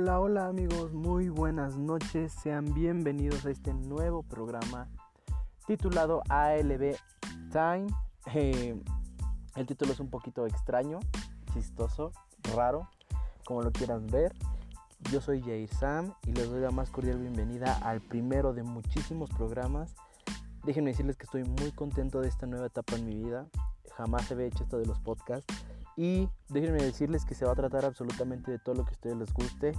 Hola, hola amigos, muy buenas noches, sean bienvenidos a este nuevo programa titulado ALB Time. Eh, el título es un poquito extraño, chistoso, raro, como lo quieran ver. Yo soy Jair Sam y les doy la más cordial bienvenida al primero de muchísimos programas. Déjenme decirles que estoy muy contento de esta nueva etapa en mi vida. Jamás había hecho esto de los podcasts y déjenme decirles que se va a tratar absolutamente de todo lo que a ustedes les guste.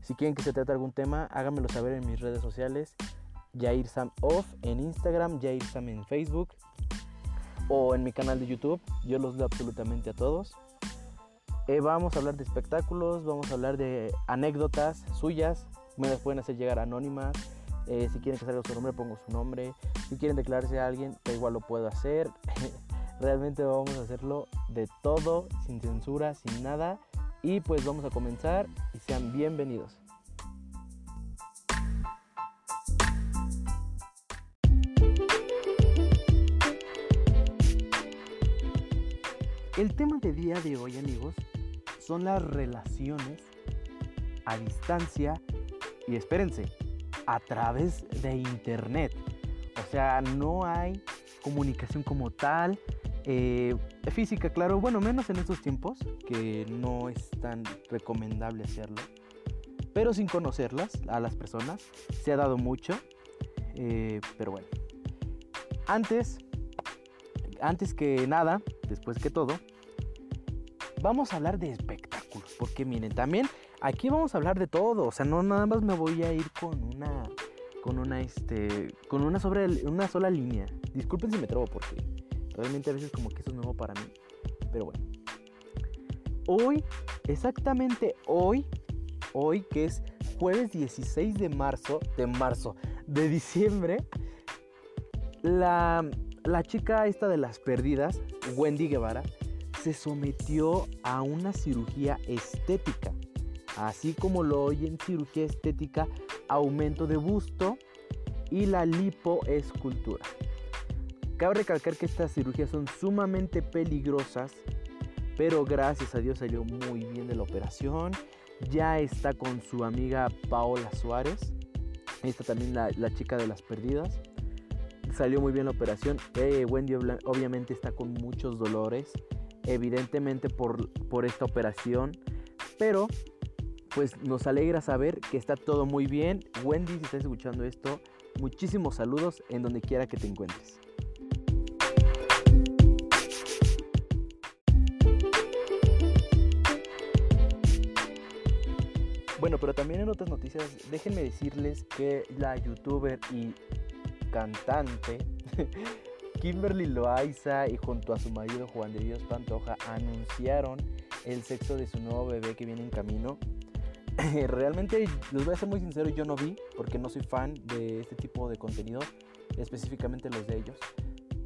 Si quieren que se trate algún tema, háganmelo saber en mis redes sociales. Jair Sam Off en Instagram, Jair Sam en Facebook o en mi canal de YouTube. Yo los leo absolutamente a todos. Eh, vamos a hablar de espectáculos, vamos a hablar de anécdotas suyas. Me las pueden hacer llegar anónimas. Eh, si quieren que salga su nombre, pongo su nombre. Si quieren declararse a alguien, igual lo puedo hacer. Realmente vamos a hacerlo de todo, sin censura, sin nada. Y pues vamos a comenzar y sean bienvenidos. El tema de día de hoy amigos son las relaciones a distancia y espérense, a través de internet. O sea, no hay comunicación como tal, eh, física, claro, bueno, menos en estos tiempos, que no es tan recomendable hacerlo. Pero sin conocerlas a las personas, se ha dado mucho. Eh, pero bueno, antes, antes que nada, después que todo, vamos a hablar de espectáculos. Porque miren, también aquí vamos a hablar de todo. O sea, no nada más me voy a ir con una, con una, este, con una sobre, una sola línea. Disculpen si me trabo porque Realmente a veces como que eso es nuevo para mí. Pero bueno. Hoy, exactamente hoy, hoy que es jueves 16 de marzo, de marzo, de diciembre, la, la chica esta de las perdidas, Wendy Guevara, se sometió a una cirugía estética. Así como lo oyen, cirugía estética, aumento de busto y la lipoescultura. Cabe recalcar que estas cirugías son sumamente peligrosas, pero gracias a Dios salió muy bien de la operación. Ya está con su amiga Paola Suárez. Esta también la, chica de las perdidas. Salió muy bien la operación. Eh, Wendy obviamente está con muchos dolores. Evidentemente por, por esta operación. Pero pues nos alegra saber que está todo muy bien. Wendy, si estás escuchando esto, muchísimos saludos en donde quiera que te encuentres. Otras noticias, déjenme decirles que la youtuber y cantante Kimberly Loaiza y junto a su marido Juan de Dios Pantoja anunciaron el sexo de su nuevo bebé que viene en camino. Realmente, les voy a ser muy sincero, yo no vi porque no soy fan de este tipo de contenido, específicamente los de ellos.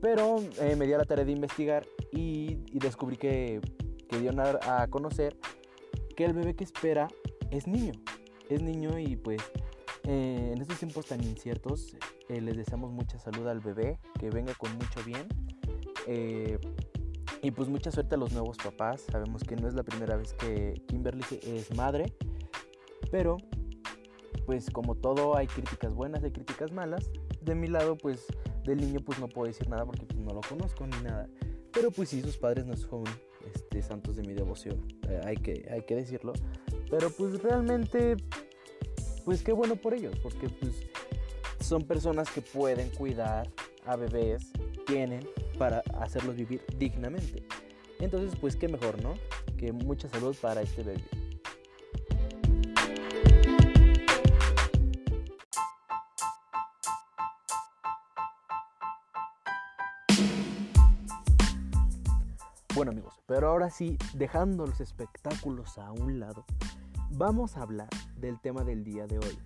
Pero eh, me di a la tarea de investigar y, descubrí que, que dieron a conocer que el bebé que espera es niño, es niño y pues eh, en estos tiempos tan inciertos eh, les deseamos mucha salud al bebé, que venga con mucho bien. Eh, y pues mucha suerte a los nuevos papás. Sabemos que no es la primera vez que Kimberly es madre, pero pues como todo hay críticas buenas, hay críticas malas. De mi lado pues del niño pues no puedo decir nada porque pues, no lo conozco ni nada. Pero pues sí, sus padres no son este, santos de mi devoción, hay, que, hay que decirlo. Pero pues realmente, pues qué bueno por ellos, porque pues son personas que pueden cuidar a bebés, tienen para hacerlos vivir dignamente. Entonces, pues qué mejor, ¿no? Que mucha salud para este bebé. Bueno amigos, pero ahora sí, dejando los espectáculos a un lado, vamos a hablar del tema del día de hoy.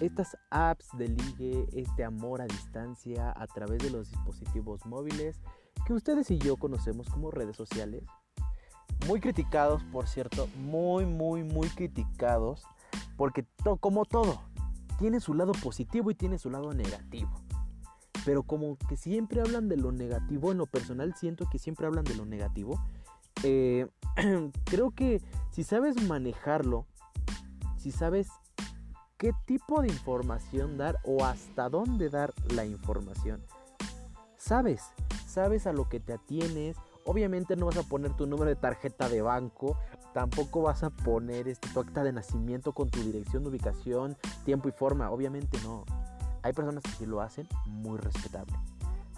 Estas apps de ligue, este amor a distancia a través de los dispositivos móviles que ustedes y yo conocemos como redes sociales. Muy criticados, por cierto, muy, muy, muy criticados, porque como todo, tiene su lado positivo y tiene su lado negativo. Pero como que siempre hablan de lo negativo, en lo personal siento que siempre hablan de lo negativo. Eh, creo que si sabes manejarlo si sabes qué tipo de información dar o hasta dónde dar la información. Sabes, sabes a lo que te atienes. Obviamente no vas a poner tu número de tarjeta de banco, tampoco vas a poner este, tu acta de nacimiento con tu dirección, ubicación, tiempo y forma. Obviamente no. Hay personas que sí lo hacen, muy respetable.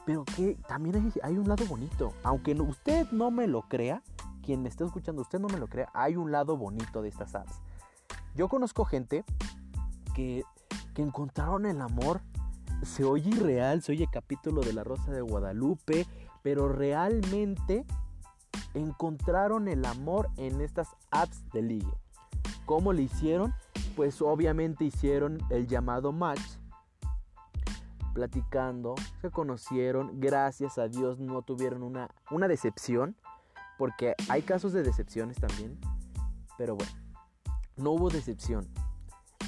Pero que también hay, hay un lado bonito. Aunque usted no me lo crea, quien me está escuchando, usted no me lo crea, hay un lado bonito de estas apps. Yo conozco gente que, que encontraron el amor. Se oye irreal, se oye capítulo de La Rosa de Guadalupe, pero realmente encontraron el amor en estas apps de ligue. ¿Cómo lo hicieron? Pues obviamente hicieron el llamado match platicando, se conocieron, gracias a Dios no tuvieron una, una decepción, porque hay casos de decepciones también, pero bueno, no hubo decepción.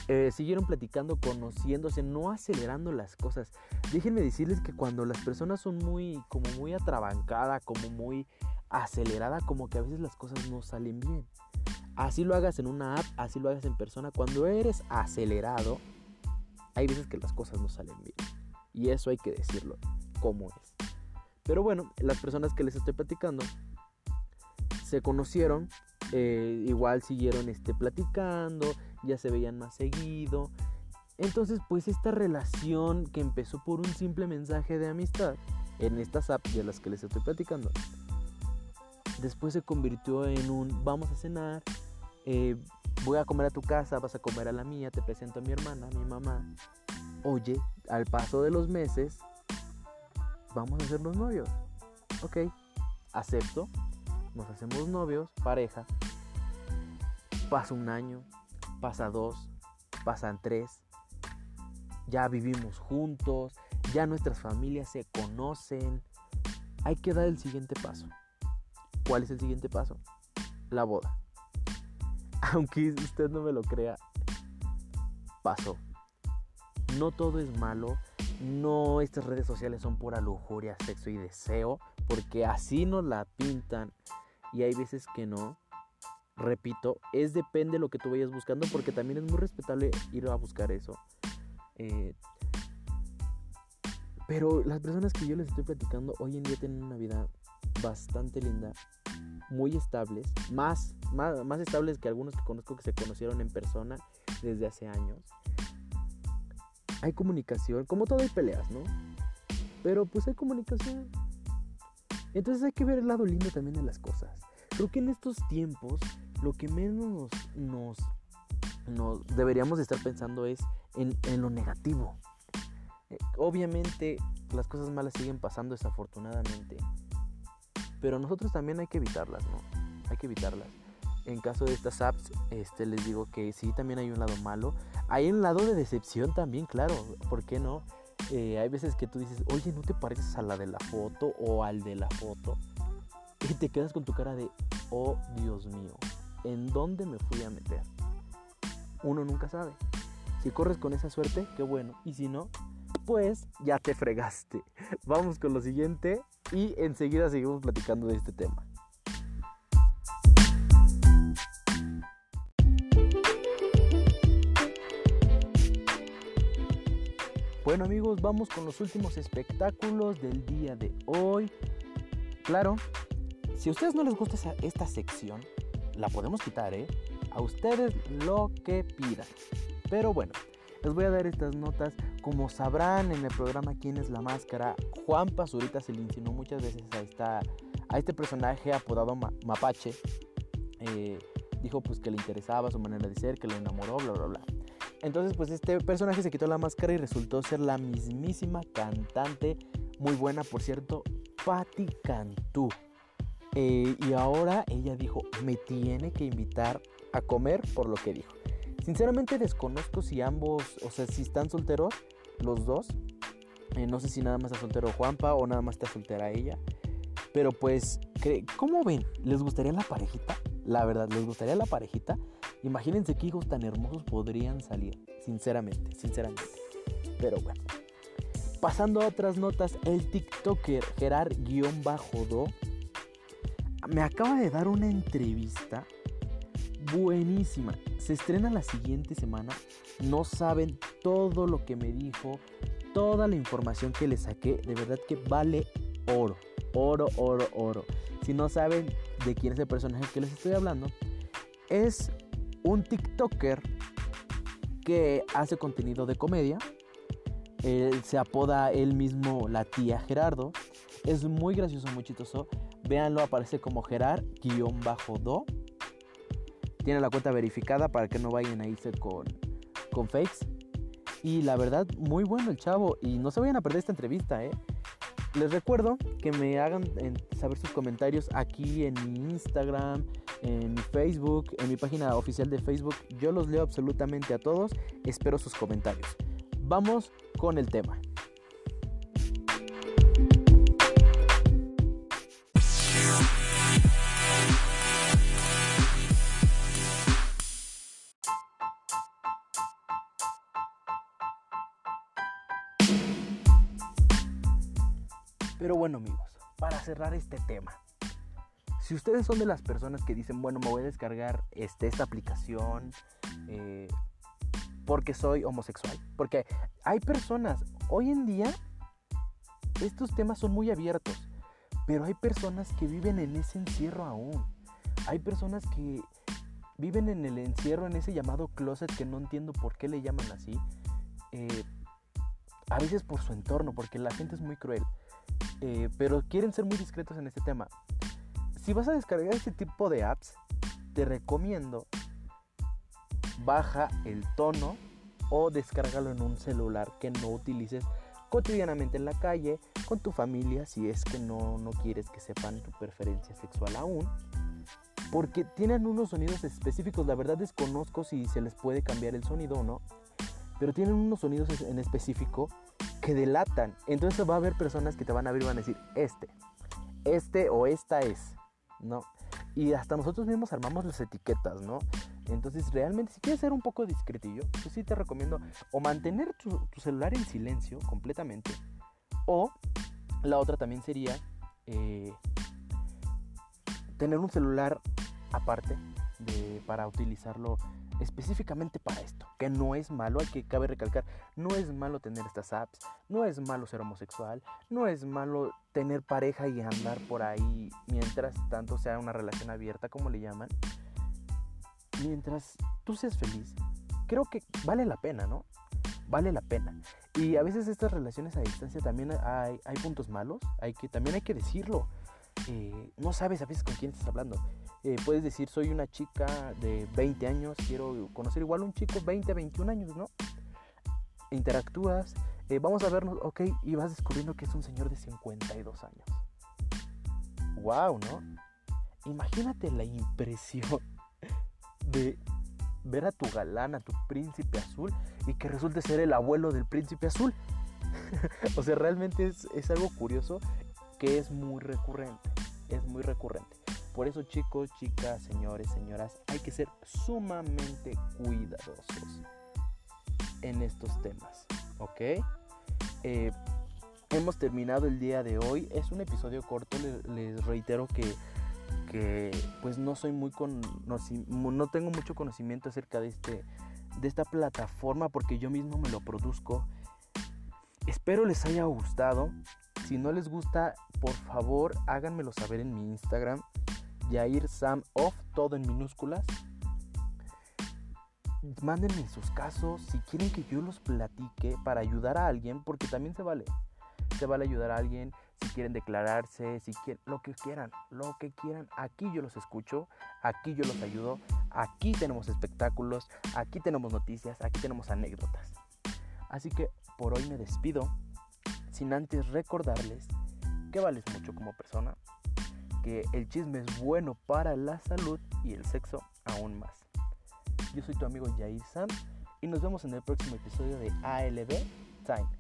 Eh, siguieron platicando, conociéndose, no acelerando las cosas. Déjenme decirles que cuando las personas son muy, como muy atrabancadas, como muy acelerada, como que a veces las cosas no salen bien. Así lo hagas en una app, así lo hagas en persona. Cuando eres acelerado, hay veces que las cosas no salen bien. Y eso hay que decirlo, como es. Pero bueno, las personas que les estoy platicando se conocieron, eh, igual siguieron este, platicando, ya se veían más seguido. Entonces, pues esta relación que empezó por un simple mensaje de amistad en estas apps de las que les estoy platicando, después se convirtió en un vamos a cenar, eh, voy a comer a tu casa, vas a comer a la mía, te presento a mi hermana, a mi mamá. Oye, al paso de los meses, vamos a hacernos novios. Ok, acepto, nos hacemos novios, pareja. Pasa un año, pasa dos, pasan tres. Ya vivimos juntos, ya nuestras familias se conocen. Hay que dar el siguiente paso. ¿Cuál es el siguiente paso? La boda. Aunque usted no me lo crea, pasó. No todo es malo, no estas redes sociales son pura lujuria, sexo y deseo, porque así nos la pintan y hay veces que no. Repito, es depende de lo que tú vayas buscando, porque también es muy respetable ir a buscar eso. Eh, pero las personas que yo les estoy platicando hoy en día tienen una vida bastante linda, muy estables, más, más, más estables que algunos que conozco que se conocieron en persona desde hace años hay comunicación, como todo hay peleas, ¿no? Pero pues hay comunicación. Entonces hay que ver el lado lindo también de las cosas. Creo que en estos tiempos lo que menos nos, deberíamos estar pensando es en, en lo negativo. Eh, obviamente las cosas malas siguen pasando desafortunadamente. Pero nosotros también hay que evitarlas, ¿no? Hay que evitarlas en caso de estas apps, este, les digo que sí, también hay un lado malo. Hay un lado de decepción también, claro, ¿por qué no? Eh, hay veces que tú dices, oye, ¿no te pareces a la de la foto o al de la foto? Y te quedas con tu cara de, oh Dios mío, ¿en dónde me fui a meter? Uno nunca sabe. Si corres con esa suerte, qué bueno. Y si no, pues ya te fregaste. Vamos con lo siguiente y enseguida seguimos platicando de este tema. Bueno amigos, vamos con los últimos espectáculos del día de hoy. Claro, si a ustedes no les gusta esta sección, la podemos quitar, ¿eh? A ustedes lo que pidan. Pero bueno, les voy a dar estas notas. Como sabrán en el programa ¿Quién es la máscara? Juan Pazurita se le insinuó muchas veces a, esta, a este personaje apodado Mapache. Eh, dijo pues que le interesaba su manera de ser, que lo enamoró, bla, bla, bla. Entonces, pues este personaje se quitó la máscara y resultó ser la mismísima cantante, muy buena por cierto, Patti Cantú. Eh, y ahora ella dijo, me tiene que invitar a comer por lo que dijo. Sinceramente desconozco si ambos, o sea, si están solteros, los dos. Eh, no sé si nada más está soltero Juanpa o nada más está soltera ella. Pero pues, ¿cómo ven? ¿Les gustaría la parejita? La verdad, ¿les gustaría la parejita? Imagínense qué hijos tan hermosos podrían salir, sinceramente, sinceramente. Pero bueno. Pasando a otras notas, el TikToker Gerard-Do me acaba de dar una entrevista buenísima. Se estrena la siguiente semana. No saben todo lo que me dijo, toda la información que le saqué. De verdad que vale oro. Oro, oro, oro. Si no saben de quién es el personaje que les estoy hablando, es un TikToker que hace contenido de comedia. Él se apoda él mismo la tía Gerardo. Es muy gracioso, muy chistoso. Véanlo, aparece como Gerard-do. Tiene la cuenta verificada para que no vayan a irse con, con fakes. Y la verdad, muy bueno el chavo. Y no se vayan a perder esta entrevista, ¿eh? Les recuerdo que me hagan saber sus comentarios aquí en mi Instagram, en mi Facebook, en mi página oficial de Facebook. Yo los leo absolutamente a todos. Espero sus comentarios. Vamos con el tema. Pero bueno amigos, para cerrar este tema, si ustedes son de las personas que dicen, bueno, me voy a descargar este, esta aplicación eh, porque soy homosexual, porque hay personas, hoy en día, estos temas son muy abiertos, pero hay personas que viven en ese encierro aún. Hay personas que viven en el encierro, en ese llamado closet que no entiendo por qué le llaman así. Eh, a veces por su entorno, porque la gente es muy cruel. Eh, pero quieren ser muy discretos en este tema. Si vas a descargar este tipo de apps, te recomiendo baja el tono o descárgalo en un celular que no utilices cotidianamente en la calle, con tu familia, si es que no, no quieres que sepan tu preferencia sexual aún. Porque tienen unos sonidos específicos, la verdad desconozco si se les puede cambiar el sonido o no, pero tienen unos sonidos en específico que delatan. Entonces va a haber personas que te van a ver y van a decir, este, este o esta es, ¿no? Y hasta nosotros mismos armamos las etiquetas, ¿no? Entonces realmente si quieres ser un poco discretillo, pues sí te recomiendo o mantener tu, celular en silencio completamente, o la otra también sería eh, tener un celular aparte para utilizarlo específicamente para esto, que no es malo, hay que cabe recalcar, no es malo tener estas apps, no es malo ser homosexual, no es malo tener pareja y andar por ahí mientras tanto sea una relación abierta como le llaman. Mientras tú seas feliz, creo que vale la pena, ¿no? Vale la pena. Y a veces estas relaciones a distancia también hay, hay puntos malos, hay que, también hay que decirlo. Eh, no sabes a veces con quién estás hablando. Eh, puedes decir, soy una chica de 20 años, quiero conocer igual a un chico 20, 21 años, ¿no? Interactúas, eh, vamos a vernos, ok, y vas descubriendo que es un señor de 52 años. ¡Wow! ¿No? Imagínate la impresión de ver a tu galán, a tu príncipe azul, y que resulte ser el abuelo del príncipe azul. o sea, realmente es, es algo curioso que es muy recurrente. Es muy recurrente. Por eso chicos, chicas, señores, señoras, hay que ser sumamente cuidadosos en estos temas, ¿ok? Eh, hemos terminado el día de hoy. Es un episodio corto, les, reitero que, que, pues no soy muy con, no, tengo mucho conocimiento acerca de, este, de esta plataforma porque yo mismo me lo produzco. Espero les haya gustado. Si no les gusta, por favor háganmelo saber en mi Instagram. Yair Sam Off, todo en minúsculas. Mándenme sus casos si quieren que yo los platique para ayudar a alguien, porque también se vale. Se vale ayudar a alguien si quieren declararse, si quieren, lo que quieran, lo que quieran. Aquí yo los escucho, aquí yo los ayudo, aquí tenemos espectáculos, aquí tenemos noticias, aquí tenemos anécdotas. Así que por hoy me despido, sin antes recordarles que vales mucho como persona, que el chisme es bueno para la salud y el sexo aún más. Yo soy tu amigo Jair Sam y nos vemos en el próximo episodio de ALB Time.